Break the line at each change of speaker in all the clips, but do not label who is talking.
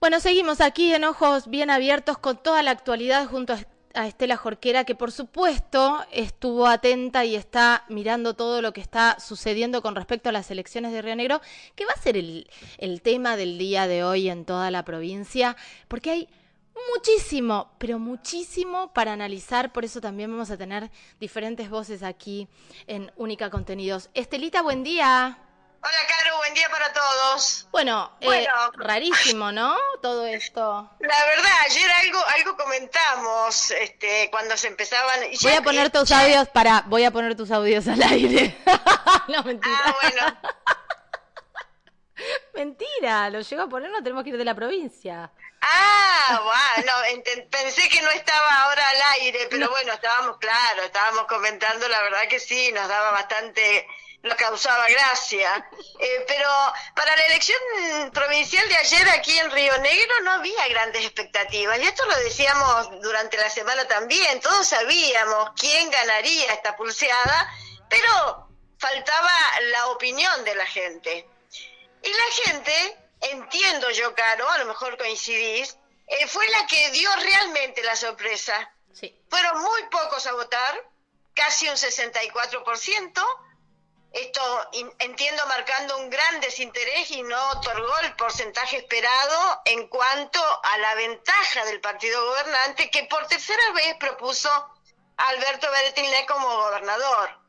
Bueno, seguimos aquí en Ojos Bien Abiertos con toda la actualidad junto a Estela Jorquera, que por supuesto estuvo atenta y está mirando todo lo que está sucediendo con respecto a las elecciones de Río Negro, que va a ser el, el tema del día de hoy en toda la provincia, porque hay muchísimo, pero muchísimo para analizar, por eso también vamos a tener diferentes voces aquí en Única Contenidos. Estelita, buen día.
Hola, Caro, buen día para todos.
Bueno, eh,
Bueno.
rarísimo, ¿no? Todo esto.
La verdad, ayer algo algo comentamos este, cuando se empezaban. y
Voy
ya-
a poner tus
ya-
audios para, voy a poner tus audios al aire. no, mentira.
Ah, bueno.
Mentira, lo llego a poner, no tenemos que ir de la provincia.
Ah, bueno, pensé que no estaba ahora al aire, pero bueno, estábamos, claro, estábamos comentando, la verdad que sí, nos daba bastante, nos causaba gracia. Eh, pero para la elección provincial de ayer aquí en Río Negro no había grandes expectativas, y esto lo decíamos durante la semana también, todos sabíamos quién ganaría esta pulseada, pero faltaba la opinión de la gente. Y la gente, entiendo yo, Caro, a lo mejor coincidís, eh, fue la que dio realmente la sorpresa.
Sí.
Fueron muy pocos a votar, casi un 64%. Esto entiendo marcando un gran desinterés y no otorgó el porcentaje esperado en cuanto a la ventaja del partido gobernante que por tercera vez propuso a Alberto Beretilné como gobernador.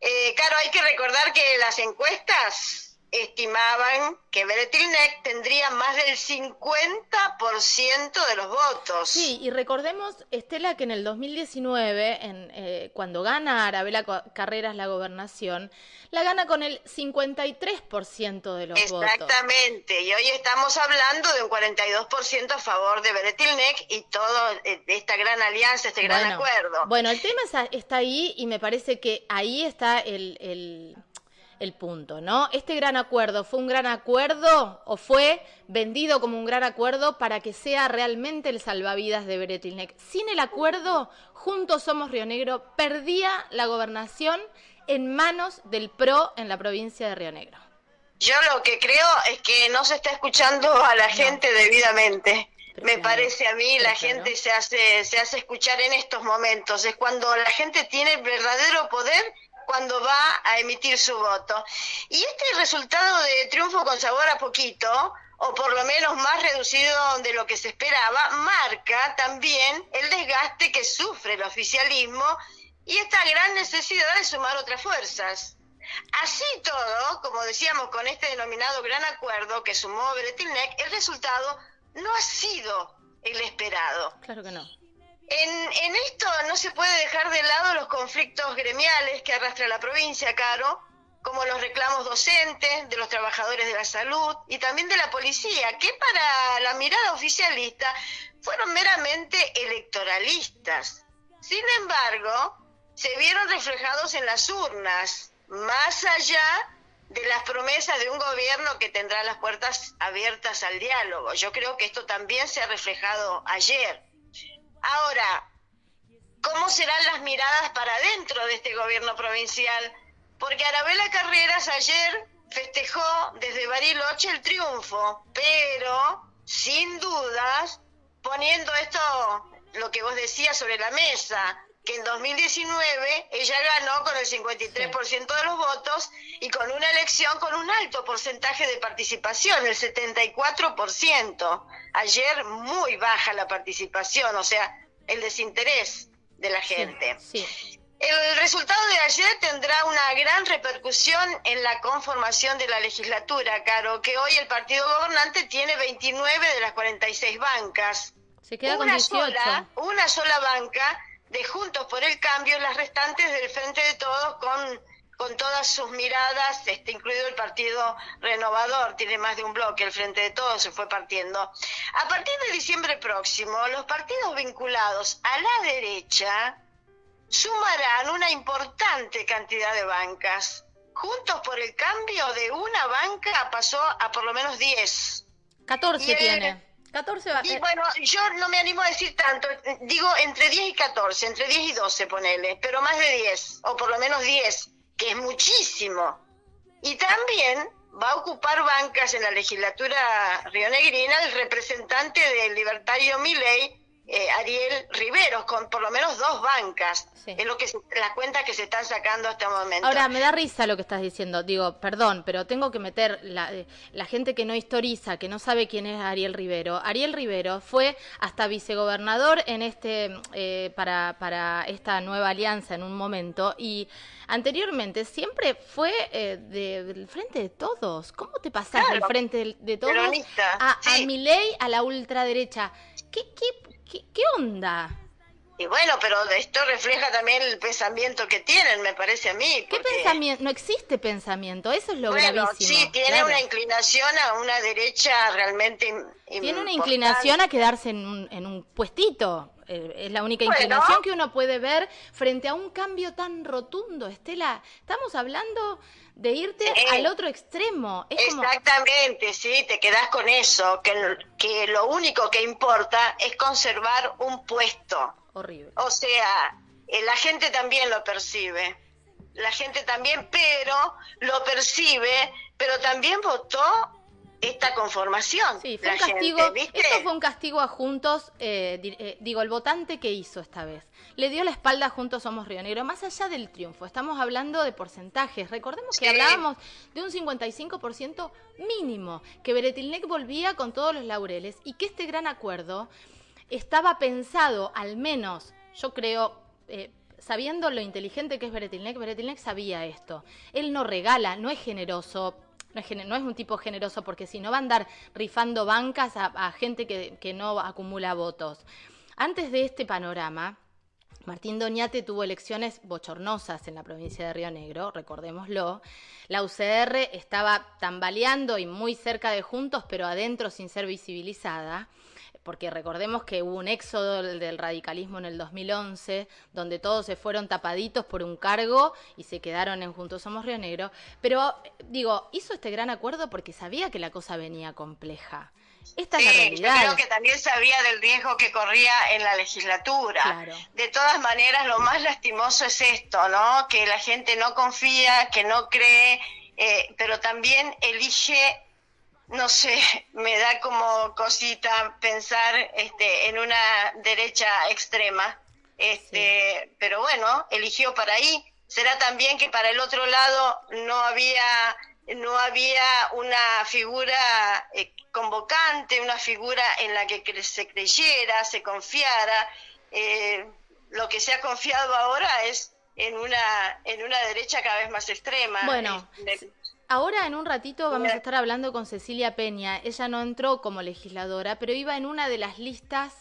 Eh, claro, hay que recordar que las encuestas estimaban que Beretilnek tendría más del 50% de los votos.
Sí, y recordemos, Estela, que en el 2019, en, eh, cuando gana Arabela Carreras la gobernación, la gana con el 53% de los votos.
Exactamente, y hoy estamos hablando de un 42% a favor de Beretilnek y todo eh, esta gran alianza, este gran
Bueno,
acuerdo.
Bueno, el tema es- está ahí y me parece que ahí está el, el, el punto, ¿no? ¿Este gran acuerdo fue un gran acuerdo o fue vendido como un gran acuerdo para que sea realmente el salvavidas de Beretilnek? Sin el acuerdo, Juntos Somos Río Negro perdía la gobernación en manos del PRO en la provincia de Río Negro.
Yo lo que creo es que no se está escuchando a la gente debidamente. Me parece a mí, la gente se hace, se hace escuchar en estos momentos. Es cuando la gente tiene verdadero poder cuando va a emitir su voto. Y este resultado de triunfo con sabor a poquito, o por lo menos más reducido de lo que se esperaba, marca también el desgaste que sufre el oficialismo y esta gran necesidad de sumar otras fuerzas. Así todo, como decíamos con este denominado gran acuerdo que sumó Beretilnek, el resultado no ha sido el esperado.
Claro que no.
En, en esto no se puede dejar de lado los conflictos gremiales que arrastra la provincia, Caro, como los reclamos docentes, de los trabajadores de la salud y también de la policía, que para la mirada oficialista fueron meramente electoralistas. Sin embargo, se vieron reflejados en las urnas, más allá de las promesas de un gobierno que tendrá las puertas abiertas al diálogo. Yo creo que esto también se ha reflejado ayer. Ahora, ¿cómo serán las miradas para dentro de este gobierno provincial? Porque Arabela Carreras ayer festejó desde Bariloche el triunfo, pero sin dudas poniendo esto, lo que vos decías sobre la mesa, que en 2019 ella ganó con el 53% de los votos y con una elección con un alto porcentaje de participación, el 74%. Ayer muy baja la participación, o sea, el desinterés de la gente.
Sí.
El resultado de ayer tendrá una gran repercusión en la conformación de la legislatura, Caro, que hoy el partido gobernante tiene 29 de las 46 bancas.
Se queda con
una
18.
sola, una sola banca de Juntos por el Cambio, las restantes del Frente de Todos con, con todas sus miradas, este, incluido el Partido Renovador, tiene más de un bloque, el Frente de Todos se fue partiendo. A partir de diciembre próximo, los partidos vinculados a la derecha sumarán una importante cantidad de bancas. Juntos por el Cambio de una banca pasó a por lo menos 10.
14
Y el-
tiene. 14 va-
Y bueno, yo no me animo a decir tanto, digo entre 10 y 14, entre 10 y 12 ponele, pero más de 10, o por lo menos 10, que es muchísimo. Y también va a ocupar bancas en la legislatura rionegrina el representante del libertario Milei, eh, Ariel Riveros, con por lo menos dos bancas. Es lo que las cuentas que se están sacando hasta el momento.
Ahora, me da risa lo que estás diciendo. Digo, perdón, pero tengo que meter la, eh, la gente que no historiza, que no sabe quién es Ariel Rivero. Ariel Rivero fue hasta vicegobernador en este eh, para, para esta nueva alianza en un momento y anteriormente siempre fue del frente de todos. ¿Cómo te pasás del frente de, todos a, a Milei, a la ultraderecha? ¿Qué, qué ¿Qué, onda?
Y bueno, pero esto refleja también el pensamiento que tienen, me parece a mí.
¿Qué pensamiento? No existe pensamiento, eso es lo bueno,
Sí, tiene una inclinación a una derecha realmente.
Tiene una inclinación a quedarse en un, en un puestito. Eh, es la única inclinación que uno puede ver frente a un cambio tan rotundo. Estela, estamos hablando de irte al otro extremo.
exactamente, sí, te quedas con eso, que, que lo único que importa es conservar un puesto.
Horrible.
O sea, eh, la gente también lo percibe. La gente también, pero lo percibe, pero también votó esta conformación.
Sí, fue un castigo. esto fue un castigo a Juntos, eh, eh, digo, el votante que hizo esta vez. Le dio la espalda a Juntos Somos Río Negro, más allá del triunfo. Estamos hablando de porcentajes. Recordemos que hablábamos de un 55% mínimo, que Beretilnec volvía con todos los laureles y que este gran acuerdo estaba pensado, al menos, yo creo. Eh, sabiendo lo inteligente que es Beretilnec, Beretilnec sabía esto. Él no regala, no es generoso, no es, un tipo generoso porque si no va a andar rifando bancas a, gente que, que, no acumula votos. Antes de este panorama, Martín Doñate tuvo elecciones bochornosas en la provincia de Río Negro, recordémoslo. La UCR estaba tambaleando y muy cerca de Juntos, pero adentro sin ser visibilizada porque recordemos que hubo un éxodo del radicalismo en el 2011, donde todos se fueron tapaditos por un cargo y se quedaron en Juntos Somos Río Negro. Pero, digo, hizo este gran acuerdo porque sabía que la cosa venía compleja. Esta es la realidad.
Yo creo que también sabía del riesgo que corría en la legislatura. De todas maneras, lo más lastimoso es esto, ¿no? Que la gente no confía, que no cree, eh, pero también elige no sé, me da como cosita pensar este, en una derecha extrema, este, pero bueno, eligió para ahí. Será también que para el otro lado no había no había una figura eh, convocante, una figura en la que se creyera, se confiara. Eh, lo que se ha confiado ahora es en una en una derecha cada vez más extrema.
Bueno, Ahora en un ratito vamos a estar hablando con Cecilia Peña. Ella no entró como legisladora, pero iba en una de las listas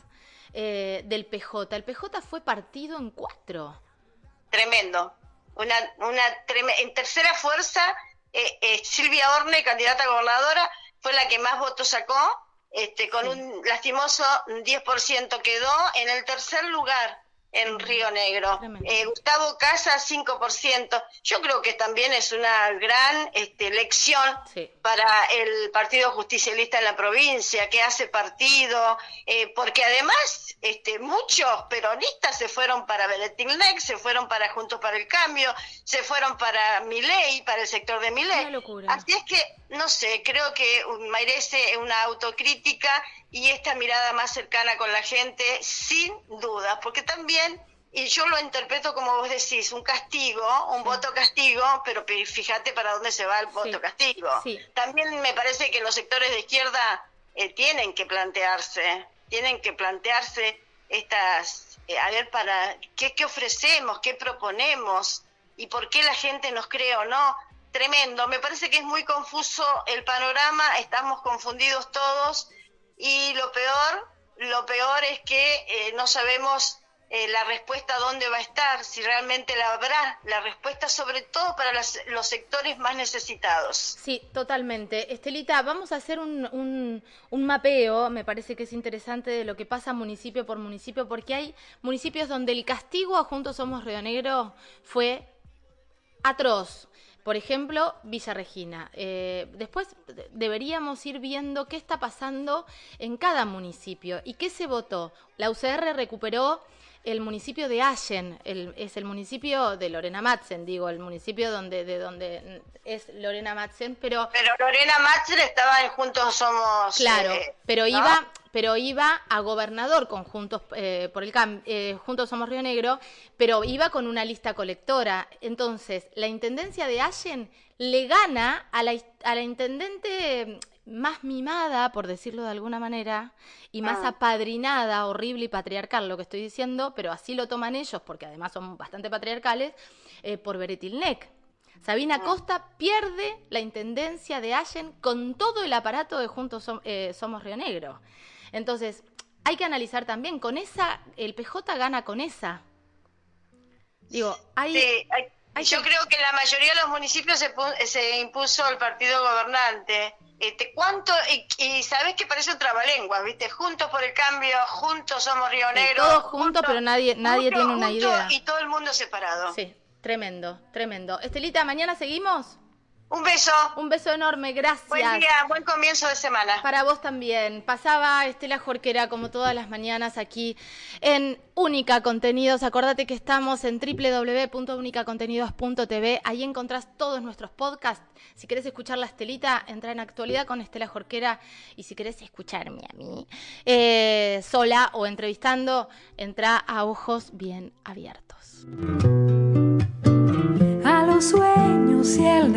eh, del PJ. El PJ fue partido en cuatro.
Tremendo. Una, una en tercera fuerza, eh, eh, Silvia Orne, candidata a gobernadora, fue la que más votos sacó, este, con un lastimoso 10% quedó en el tercer lugar en Río Negro. Eh, Gustavo Casa, 5%. Yo creo que también es una gran este, lección para el Partido Justicialista en la provincia, que hace partido, eh, porque además este, muchos peronistas se fueron para Beletilnec, se fueron para Juntos para el Cambio, se fueron para Miley, para el sector de Miley. Así es que, no sé, creo que merece una autocrítica y esta mirada más cercana con la gente, sin duda, porque también, y yo lo interpreto como vos decís, un castigo, un voto castigo, pero fíjate para dónde se va el voto castigo. También me parece que los sectores de izquierda eh, tienen que plantearse, tienen que plantearse estas, eh, a ver, para qué, qué ofrecemos, qué proponemos y por qué la gente nos cree o no. Tremendo, me parece que es muy confuso el panorama, estamos confundidos todos y lo peor, lo peor es que eh, no sabemos eh, la respuesta dónde va a estar, si realmente la habrá, la respuesta sobre todo para los sectores más necesitados.
Sí, totalmente. Estelita, vamos a hacer un, un, un, mapeo, me parece que es interesante, de lo que pasa municipio por municipio, porque hay municipios donde el castigo a Juntos Somos Río Negro fue atroz por ejemplo, Villa Regina. Eh, después deberíamos ir viendo qué está pasando en cada municipio y qué se votó. La UCR recuperó el municipio de Allen, es el municipio de Lorena Madsen, digo, el municipio donde de donde es Lorena Madsen, pero
pero Lorena Madsen estaba en Juntos Somos
claro, eh, pero iba pero iba a gobernador con Juntos eh, por el eh, Juntos Somos Río Negro, pero iba con una lista colectora. Entonces, la intendencia de Allen le gana a la, a la intendente más mimada, por decirlo de alguna manera, y más ah. apadrinada, horrible y patriarcal lo que estoy diciendo, pero así lo toman ellos, porque además son bastante patriarcales, eh, por Beretilnec. Sabina ah. Costa pierde la intendencia de Allen con todo el aparato de Juntos eh, Somos Río Negro. Entonces, hay que analizar también, con esa, el PJ gana con esa.
Digo, hay... Yo creo que en la mayoría de los municipios se, se impuso el partido gobernante este, ¿Cuánto? Y, sabes que parece un trabalengua, ¿viste? Juntos por el cambio, juntos somos Río Negro.
todos juntos, pero nadie, nadie tiene una idea.
Y todo el mundo separado.
Sí, tremendo, tremendo. Estelita, ¿mañana seguimos?
Un beso.
Un beso enorme, gracias.
Buen día, buen comienzo de semana.
Para vos también. Pasaba Estela Jorquera como todas las mañanas aquí en Única Contenidos. Acordate que estamos en www.unicacontenidos.tv. Ahí encontrás todos nuestros podcasts. Si querés escuchar la Estelita, entra en actualidad con Estela Jorquera. Y si querés escucharme a mí eh, sola o entrevistando, entra a ojos bien abiertos.
A los sueños y el